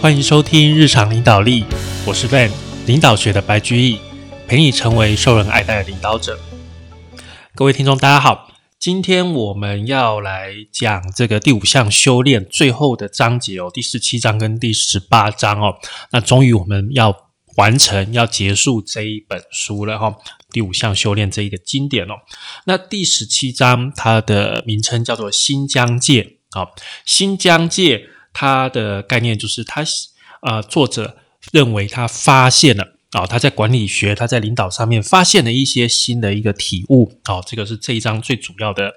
欢迎收听日常领导力，我是 Van，领导学的白居易，陪你成为受人爱戴的领导者。各位听众，大家好，今天我们要来讲这个第五项修炼最后的章节哦，第十七章跟第十八章哦。那终于我们要完成，要结束这一本书了哈。第五项修炼这一个经典哦。那第十七章它的名称叫做新疆界啊，新疆界。他的概念就是他，呃，作者认为他发现了啊，他在管理学、他在领导上面发现了一些新的一个体悟啊，这个是这一章最主要的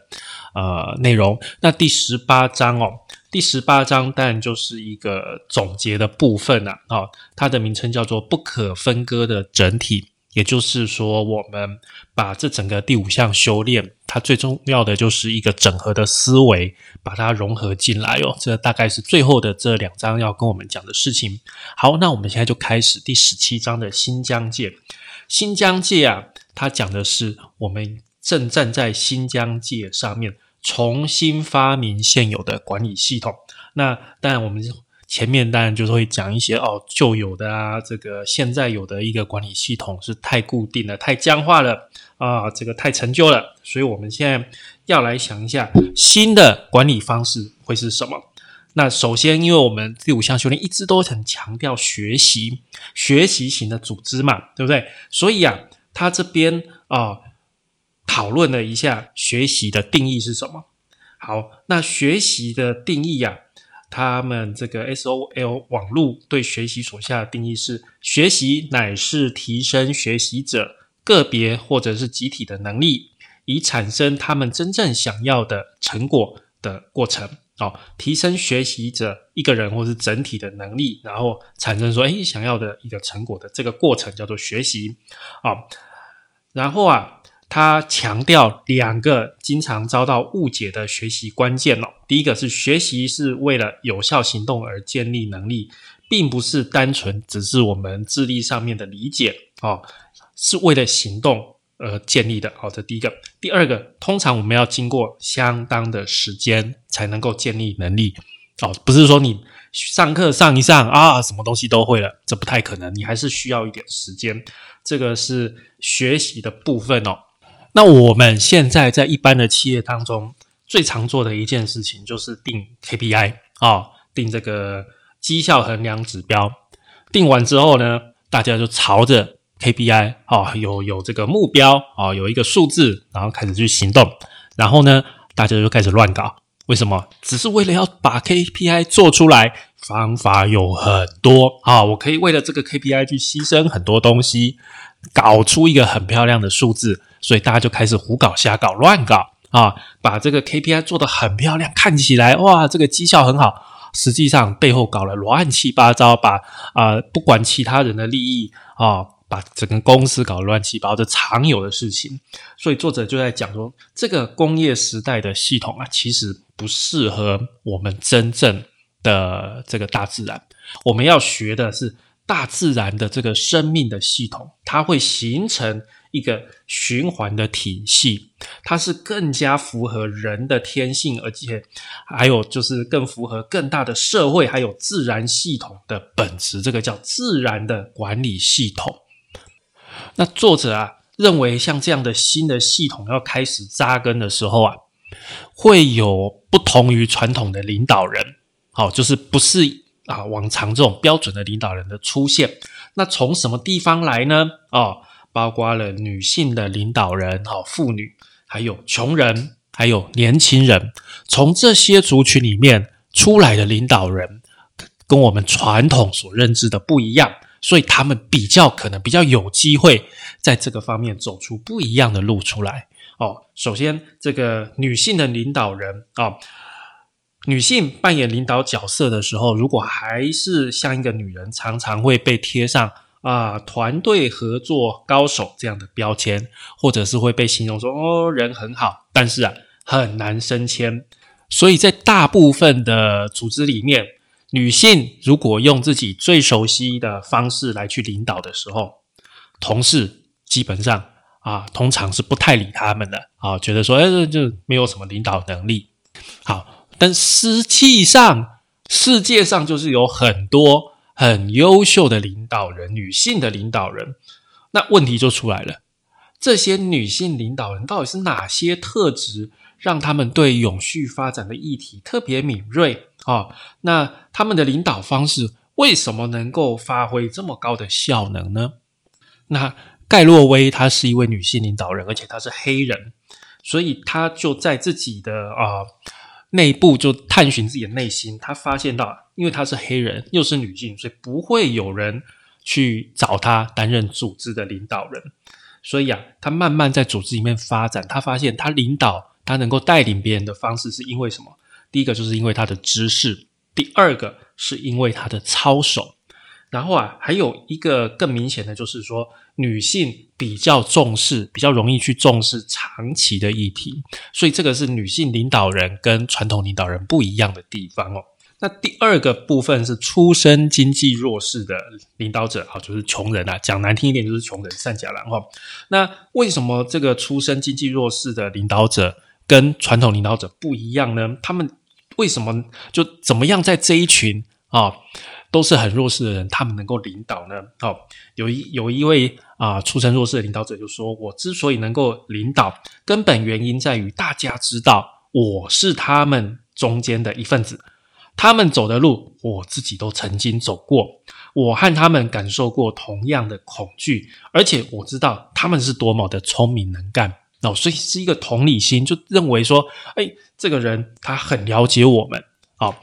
呃内容。那第十八章哦，第十八章当然就是一个总结的部分了啊，它的名称叫做不可分割的整体。也就是说，我们把这整个第五项修炼，它最重要的就是一个整合的思维，把它融合进来哦。这大概是最后的这两章要跟我们讲的事情。好，那我们现在就开始第十七章的新疆界。新疆界啊，它讲的是我们正站在新疆界上面，重新发明现有的管理系统。那当然我们。前面当然就是会讲一些哦，旧有的啊，这个现在有的一个管理系统是太固定了、太僵化了啊，这个太陈旧了，所以我们现在要来想一下新的管理方式会是什么。那首先，因为我们第五项修炼一直都很强调学习、学习型的组织嘛，对不对？所以啊，他这边啊讨论了一下学习的定义是什么。好，那学习的定义呀。他们这个 SOL 网络对学习所下的定义是：学习乃是提升学习者个别或者是集体的能力，以产生他们真正想要的成果的过程。哦，提升学习者一个人或是整体的能力，然后产生说，哎，想要的一个成果的这个过程叫做学习。啊，然后啊。他强调两个经常遭到误解的学习关键哦。第一个是学习是为了有效行动而建立能力，并不是单纯只是我们智力上面的理解哦，是为了行动而建立的。好，这第一个。第二个，通常我们要经过相当的时间才能够建立能力哦，不是说你上课上一上啊，什么东西都会了，这不太可能，你还是需要一点时间。这个是学习的部分哦。那我们现在在一般的企业当中，最常做的一件事情就是定 KPI 啊，定这个绩效衡量指标。定完之后呢，大家就朝着 KPI 啊，有有这个目标啊，有一个数字，然后开始去行动。然后呢，大家就开始乱搞。为什么？只是为了要把 KPI 做出来，方法有很多啊。我可以为了这个 KPI 去牺牲很多东西，搞出一个很漂亮的数字。所以大家就开始胡搞瞎搞乱搞啊，把这个 KPI 做得很漂亮，看起来哇，这个绩效很好。实际上背后搞了乱七八糟，把啊不管其他人的利益啊，把整个公司搞乱七八糟，这常有的事情。所以作者就在讲说，这个工业时代的系统啊，其实不适合我们真正的这个大自然。我们要学的是大自然的这个生命的系统，它会形成。一个循环的体系，它是更加符合人的天性，而且还有就是更符合更大的社会还有自然系统的本质。这个叫自然的管理系统。那作者啊认为，像这样的新的系统要开始扎根的时候啊，会有不同于传统的领导人，好，就是不是啊往常这种标准的领导人的出现。那从什么地方来呢？哦。包括了女性的领导人、哈妇女，还有穷人，还有年轻人，从这些族群里面出来的领导人，跟我们传统所认知的不一样，所以他们比较可能比较有机会在这个方面走出不一样的路出来。哦，首先这个女性的领导人啊，女性扮演领导角色的时候，如果还是像一个女人，常常会被贴上。啊，团队合作高手这样的标签，或者是会被形容说哦，人很好，但是啊，很难升迁。所以在大部分的组织里面，女性如果用自己最熟悉的方式来去领导的时候，同事基本上啊，通常是不太理他们的啊，觉得说哎，就没有什么领导能力。好，但实际上世界上就是有很多。很优秀的领导人，女性的领导人。那问题就出来了，这些女性领导人到底是哪些特质，让他们对永续发展的议题特别敏锐啊？那他们的领导方式为什么能够发挥这么高的效能呢？那盖洛威她是一位女性领导人，而且她是黑人，所以她就在自己的啊内部就探寻自己的内心，她发现到，因为她是黑人又是女性，所以不会有人。去找他担任组织的领导人，所以啊，他慢慢在组织里面发展。他发现他领导，他能够带领别人的方式，是因为什么？第一个就是因为他的知识，第二个是因为他的操守。然后啊，还有一个更明显的就是说，女性比较重视，比较容易去重视长期的议题。所以这个是女性领导人跟传统领导人不一样的地方哦。那第二个部分是出身经济弱势的领导者，啊，就是穷人啊，讲难听一点就是穷人，善假郎哈。那为什么这个出身经济弱势的领导者跟传统领导者不一样呢？他们为什么就怎么样在这一群啊都是很弱势的人，他们能够领导呢？哦，有一有一位啊出身弱势的领导者就说：“我之所以能够领导，根本原因在于大家知道我是他们中间的一份子。”他们走的路，我自己都曾经走过。我和他们感受过同样的恐惧，而且我知道他们是多么的聪明能干。哦，所以是一个同理心，就认为说，哎，这个人他很了解我们，哦，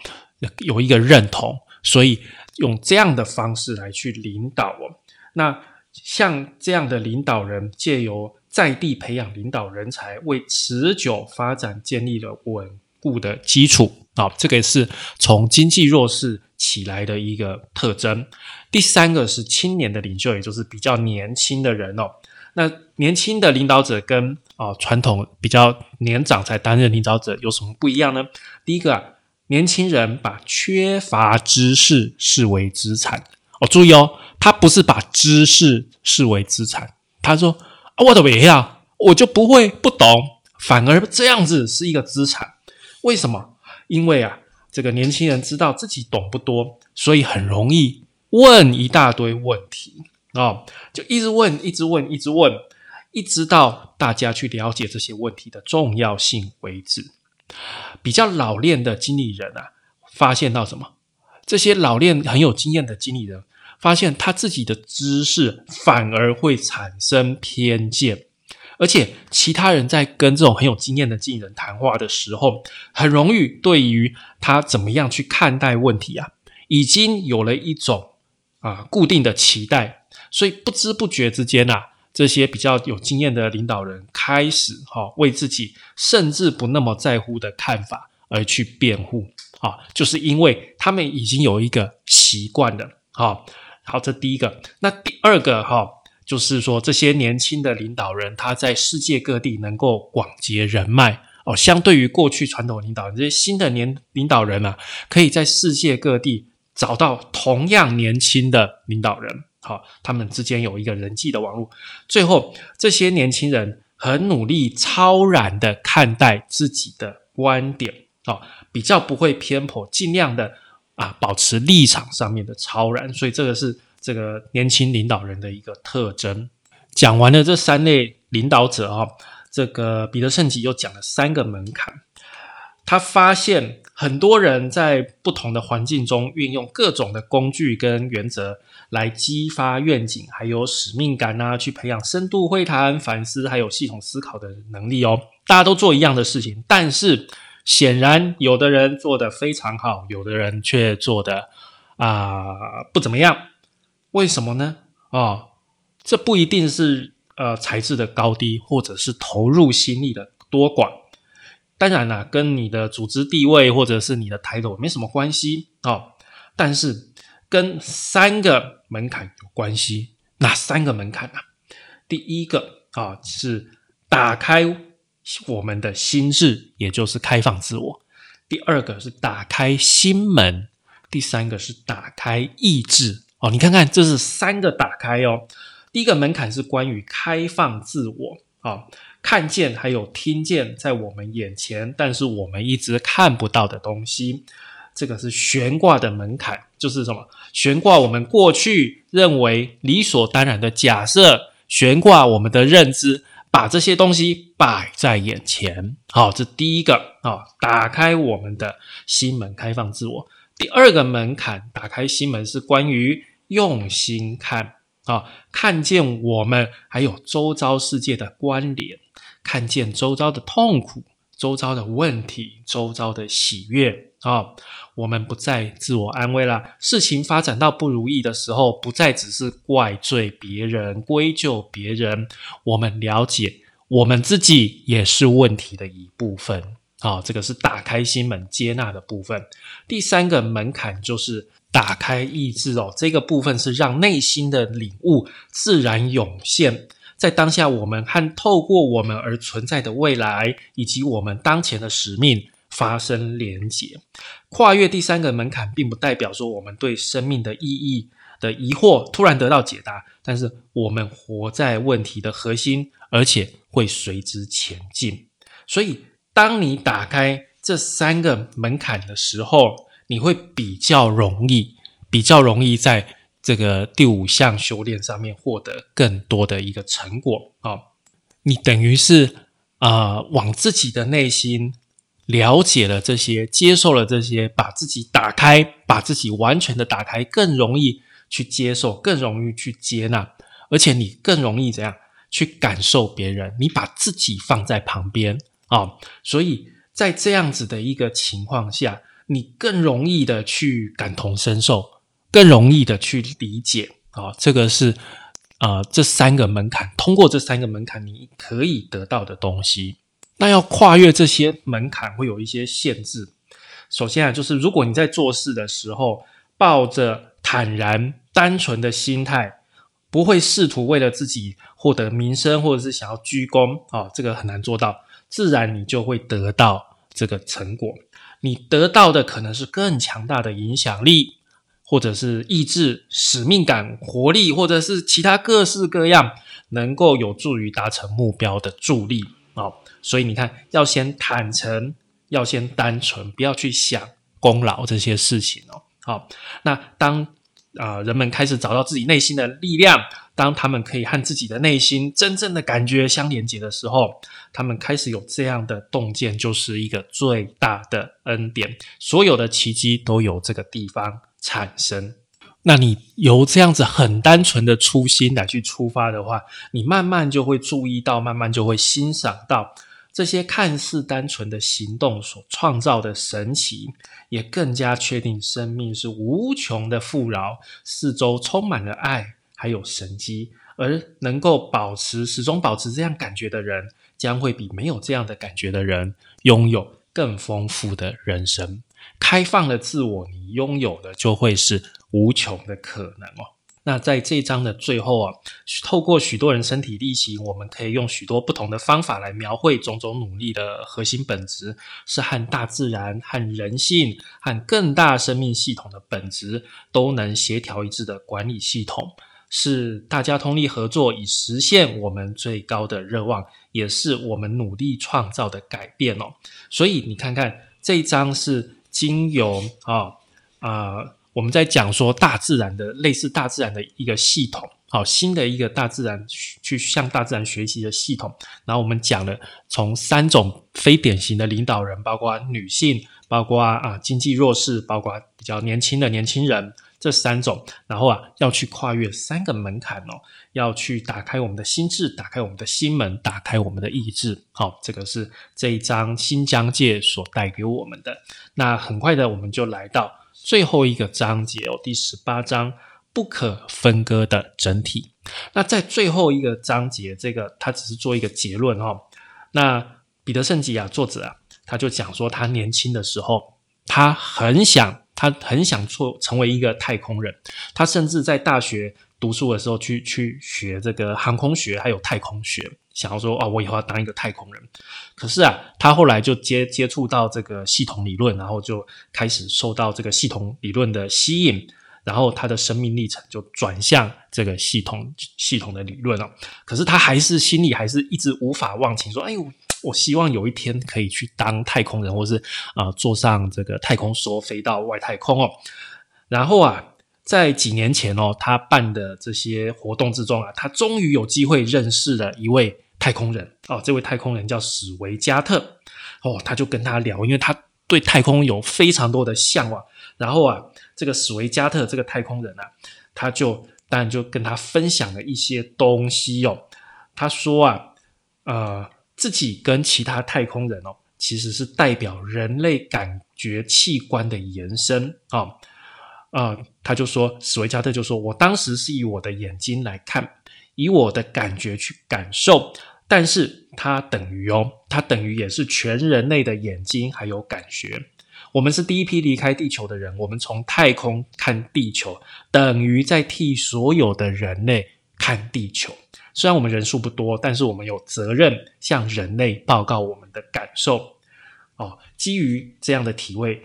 有一个认同，所以用这样的方式来去领导我。那像这样的领导人，借由在地培养领导人才，为持久发展建立了稳固的基础。好，这个是从经济弱势起来的一个特征。第三个是青年的领袖，也就是比较年轻的人哦。那年轻的领导者跟啊传统比较年长才担任领导者有什么不一样呢？第一个啊，年轻人把缺乏知识视为资产哦。注意哦，他不是把知识视为资产，他说啊，我的不要，我就不会不懂，反而这样子是一个资产。为什么？因为啊，这个年轻人知道自己懂不多，所以很容易问一大堆问题啊，就一直问，一直问，一直问，一直到大家去了解这些问题的重要性为止。比较老练的经理人啊，发现到什么？这些老练很有经验的经理人，发现他自己的知识反而会产生偏见。而且，其他人在跟这种很有经验的经纪人谈话的时候，很容易对于他怎么样去看待问题啊，已经有了一种啊固定的期待，所以不知不觉之间呐，这些比较有经验的领导人开始哈为自己甚至不那么在乎的看法而去辩护啊，就是因为他们已经有一个习惯了。好，好，这第一个，那第二个哈。就是说，这些年轻的领导人，他在世界各地能够广结人脉哦。相对于过去传统领导人，这些新的年领导人啊，可以在世界各地找到同样年轻的领导人，好，他们之间有一个人际的网络。最后，这些年轻人很努力、超然的看待自己的观点，哦，比较不会偏颇，尽量的啊保持立场上面的超然。所以，这个是。这个年轻领导人的一个特征，讲完了这三类领导者啊，这个彼得圣吉又讲了三个门槛。他发现很多人在不同的环境中运用各种的工具跟原则来激发愿景，还有使命感啊，去培养深度会谈、反思还有系统思考的能力哦。大家都做一样的事情，但是显然有的人做的非常好，有的人却做的啊不怎么样。为什么呢？啊，这不一定是呃才智的高低，或者是投入心力的多寡。当然了，跟你的组织地位或者是你的抬头没什么关系啊。但是跟三个门槛有关系。哪三个门槛呢？第一个啊是打开我们的心智，也就是开放自我；第二个是打开心门；第三个是打开意志。哦，你看看，这是三个打开哦。第一个门槛是关于开放自我啊，看见还有听见在我们眼前，但是我们一直看不到的东西。这个是悬挂的门槛，就是什么？悬挂我们过去认为理所当然的假设，悬挂我们的认知，把这些东西摆在眼前。好，这第一个啊，打开我们的心门，开放自我。第二个门槛，打开心门是关于用心看啊，看见我们还有周遭世界的关联，看见周遭的痛苦。周遭的问题，周遭的喜悦啊，我们不再自我安慰了。事情发展到不如意的时候，不再只是怪罪别人、归咎别人，我们了解我们自己也是问题的一部分啊。这个是打开心门、接纳的部分。第三个门槛就是打开意志哦，这个部分是让内心的领悟自然涌现。在当下，我们和透过我们而存在的未来，以及我们当前的使命发生连结。跨越第三个门槛，并不代表说我们对生命的意义的疑惑突然得到解答，但是我们活在问题的核心，而且会随之前进。所以，当你打开这三个门槛的时候，你会比较容易，比较容易在。这个第五项修炼上面获得更多的一个成果啊，你等于是啊，往自己的内心了解了这些，接受了这些，把自己打开，把自己完全的打开，更容易去接受，更容易去接纳，而且你更容易怎样？去感受别人，你把自己放在旁边。啊，所以在这样子的一个情况下，你更容易的去感同身受。更容易的去理解啊，这个是啊，这三个门槛，通过这三个门槛，你可以得到的东西。那要跨越这些门槛，会有一些限制。首先啊，就是如果你在做事的时候，抱着坦然、单纯的心态，不会试图为了自己获得名声，或者是想要鞠躬啊，这个很难做到。自然你就会得到这个成果。你得到的可能是更强大的影响力。或者是意志、使命感、活力，或者是其他各式各样能够有助于达成目标的助力啊！所以你看，要先坦诚，要先单纯，不要去想功劳这些事情哦。好，那当啊人们开始找到自己内心的力量，当他们可以和自己的内心真正的感觉相连接的时候，他们开始有这样的洞见，就是一个最大的恩典。所有的奇迹都有这个地方。产生，那你由这样子很单纯的初心来去出发的话，你慢慢就会注意到，慢慢就会欣赏到这些看似单纯的行动所创造的神奇，也更加确定生命是无穷的富饶，四周充满了爱，还有神机，而能够保持始终保持这样感觉的人，将会比没有这样的感觉的人拥有更丰富的人生。开放的自我，你拥有的就会是无穷的可能哦。那在这一章的最后啊，透过许多人身体力行，我们可以用许多不同的方法来描绘种种努力的核心本质，是和大自然、和人性、和更大生命系统的本质都能协调一致的管理系统，是大家通力合作以实现我们最高的热望，也是我们努力创造的改变哦。所以你看看这一章是。经由啊啊，我们在讲说大自然的类似大自然的一个系统，好新的一个大自然去向大自然学习的系统。然后我们讲了从三种非典型的领导人，包括女性，包括啊经济弱势，包括比较年轻的年轻人。这三种，然后啊，要去跨越三个门槛哦，要去打开我们的心智，打开我们的心门，打开我们的意志。好，这个是这一章新疆界所带给我们的。那很快的，我们就来到最后一个章节哦，第十八章不可分割的整体。那在最后一个章节，这个他只是做一个结论哦。那彼得圣吉啊，作者啊，他就讲说，他年轻的时候，他很想。他很想做成为一个太空人，他甚至在大学读书的时候去去学这个航空学还有太空学，想要说哦，我以后要当一个太空人。可是啊，他后来就接接触到这个系统理论，然后就开始受到这个系统理论的吸引，然后他的生命历程就转向这个系统系统的理论了。可是他还是心里还是一直无法忘情，说哎呦，我希望有一天可以去当太空人，或是啊坐上这个太空梭飞到外太空哦。然后啊，在几年前哦，他办的这些活动之中啊，他终于有机会认识了一位太空人哦。这位太空人叫史维加特哦，他就跟他聊，因为他对太空有非常多的向往。然后啊，这个史维加特这个太空人啊，他就当然就跟他分享了一些东西哦。他说啊，呃，自己跟其他太空人哦，其实是代表人类感觉器官的延伸啊。啊，他就说，史维加特就说，我当时是以我的眼睛来看，以我的感觉去感受，但是它等于哦，它等于也是全人类的眼睛还有感觉。我们是第一批离开地球的人，我们从太空看地球，等于在替所有的人类看地球。虽然我们人数不多，但是我们有责任向人类报告我们的感受。哦，基于这样的体会，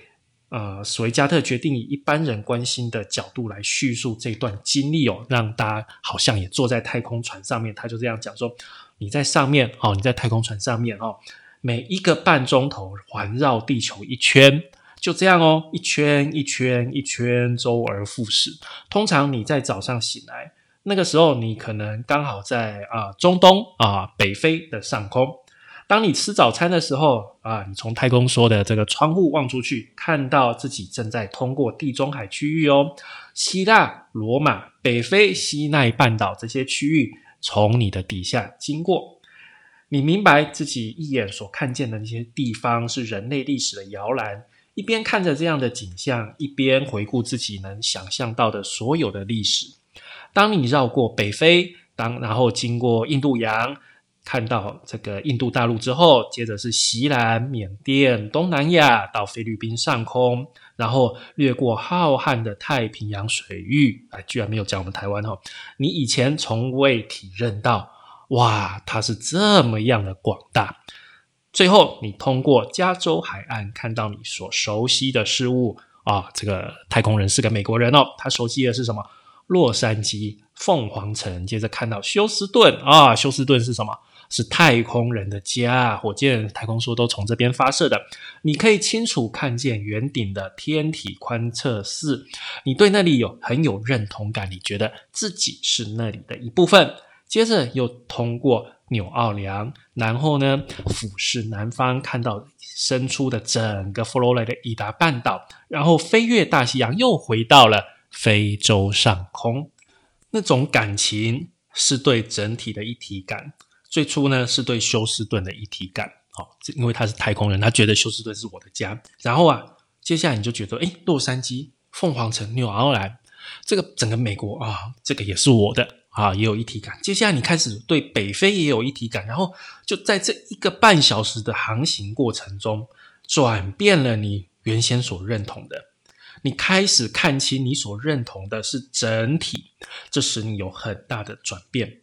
呃，索维加特决定以一般人关心的角度来叙述这段经历哦，让大家好像也坐在太空船上面。他就这样讲说：“你在上面哦，你在太空船上面哦。”每一个半钟头环绕地球一圈，就这样哦，一圈一圈一圈，周而复始。通常你在早上醒来，那个时候你可能刚好在啊中东啊北非的上空。当你吃早餐的时候啊，你从太空梭的这个窗户望出去，看到自己正在通过地中海区域哦，希腊、罗马、北非、西奈半岛这些区域从你的底下经过。你明白自己一眼所看见的那些地方是人类历史的摇篮，一边看着这样的景象，一边回顾自己能想象到的所有的历史。当你绕过北非，当然后经过印度洋，看到这个印度大陆之后，接着是西兰、缅甸、东南亚到菲律宾上空，然后越过浩瀚的太平洋水域，哎，居然没有讲我们台湾哦，你以前从未体认到。哇，它是这么样的广大。最后，你通过加州海岸看到你所熟悉的事物啊，这个太空人是个美国人哦，他熟悉的是什么？洛杉矶、凤凰城。接着看到休斯顿啊，休斯顿是什么？是太空人的家，火箭、太空梭都从这边发射的。你可以清楚看见圆顶的天体观测室，你对那里有很有认同感，你觉得自己是那里的一部分。接着又通过纽奥良，然后呢俯视南方，看到伸出的整个佛罗里达半岛，然后飞越大西洋，又回到了非洲上空。那种感情是对整体的一体感。最初呢是对休斯顿的一体感，好，因为他是太空人，他觉得休斯顿是我的家。然后啊，接下来你就觉得，哎，洛杉矶、凤凰城、纽奥良，这个整个美国啊，这个也是我的。啊，也有一体感。接下来你开始对北非也有一体感，然后就在这一个半小时的航行过程中，转变了你原先所认同的。你开始看清你所认同的是整体，这使你有很大的转变。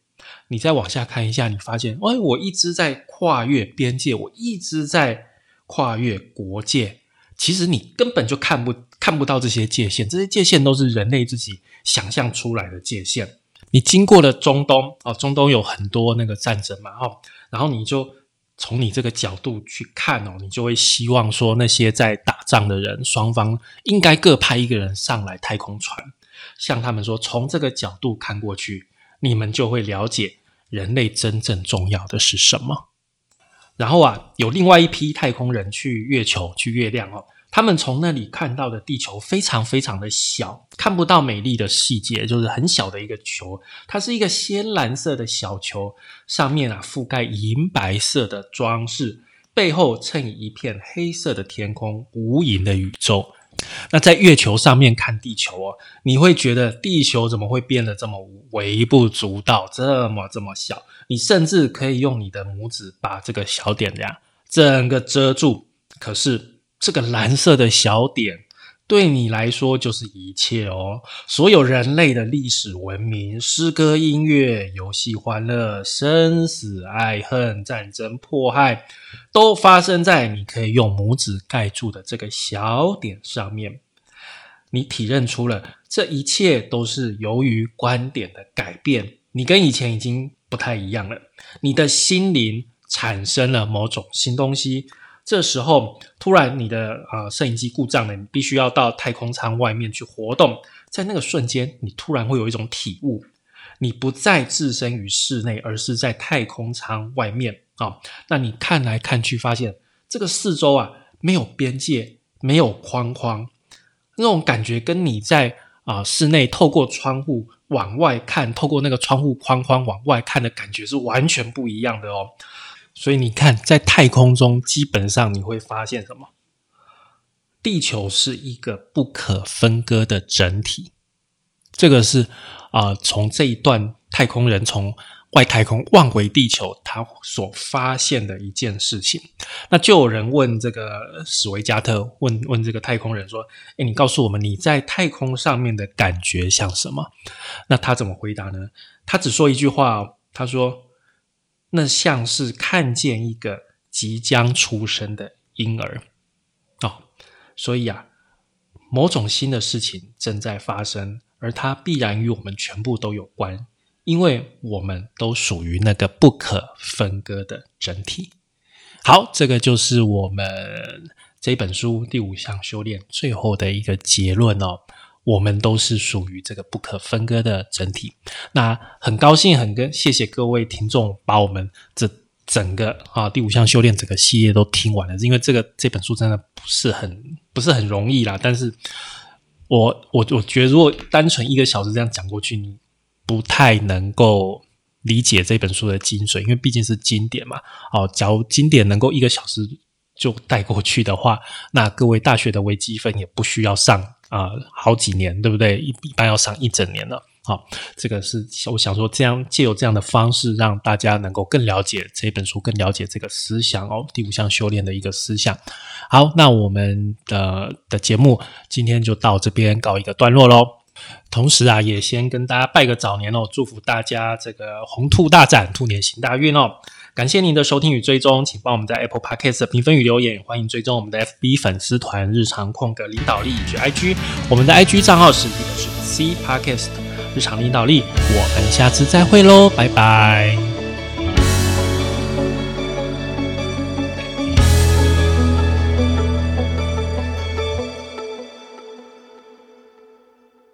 你再往下看一下，你发现，哎，我一直在跨越边界，我一直在跨越国界。其实你根本就看不看不到这些界限，这些界限都是人类自己想象出来的界限。你经过了中东哦，中东有很多那个战争嘛，哦，然后你就从你这个角度去看哦，你就会希望说那些在打仗的人，双方应该各派一个人上来太空船，向他们说，从这个角度看过去，你们就会了解人类真正重要的是什么。然后啊，有另外一批太空人去月球、去月亮哦。他们从那里看到的地球非常非常的小，看不到美丽的细节，就是很小的一个球。它是一个鲜蓝色的小球，上面啊覆盖银白色的装饰，背后衬以一片黑色的天空，无垠的宇宙。那在月球上面看地球哦，你会觉得地球怎么会变得这么微不足道，这么这么小？你甚至可以用你的拇指把这个小点这样整个遮住，可是。这个蓝色的小点对你来说就是一切哦。所有人类的历史文明、诗歌、音乐、游戏、欢乐、生死、爱恨、战争、迫害，都发生在你可以用拇指盖住的这个小点上面。你体认出了这一切都是由于观点的改变，你跟以前已经不太一样了。你的心灵。产生了某种新东西。这时候突然你的啊摄影机故障了，你必须要到太空舱外面去活动。在那个瞬间，你突然会有一种体悟，你不再置身于室内，而是在太空舱外面啊。那你看来看去，发现这个四周啊没有边界，没有框框，那种感觉跟你在啊室内透过窗户往外看，透过那个窗户框框往外看的感觉是完全不一样的哦。所以你看，在太空中，基本上你会发现什么？地球是一个不可分割的整体。这个是啊，从这一段太空人从外太空望回地球，他所发现的一件事情。那就有人问这个史维加特，问问这个太空人说：“哎，你告诉我们你在太空上面的感觉像什么？”那他怎么回答呢？他只说一句话，他说。那像是看见一个即将出生的婴儿哦，所以啊，某种新的事情正在发生，而它必然与我们全部都有关，因为我们都属于那个不可分割的整体。好，这个就是我们这本书第五项修炼最后的一个结论哦。我们都是属于这个不可分割的整体。那很高兴，很跟谢谢各位听众把我们这整个啊第五项修炼整个系列都听完了。因为这个这本书真的不是很不是很容易啦。但是我我我觉得，如果单纯一个小时这样讲过去，你不太能够理解这本书的精髓，因为毕竟是经典嘛。哦，假如经典能够一个小时就带过去的话，那各位大学的微积分也不需要上。啊，好几年，对不对？一一般要上一整年了。好，这个是我想说，这样借由这样的方式，让大家能够更了解这本书，更了解这个思想哦。第五项修炼的一个思想。好，那我们的的节目今天就到这边告一个段落喽。同时啊，也先跟大家拜个早年哦，祝福大家这个红兔大展，兔年行大运哦。感谢您的收听与追踪，请帮我们在 Apple Podcast 评分与留言，欢迎追踪我们的 FB 粉丝团日常空格领导力以及 IG，我们的 IG 账号是记得是 C Podcast 日常领导力，我们下次再会喽，拜拜。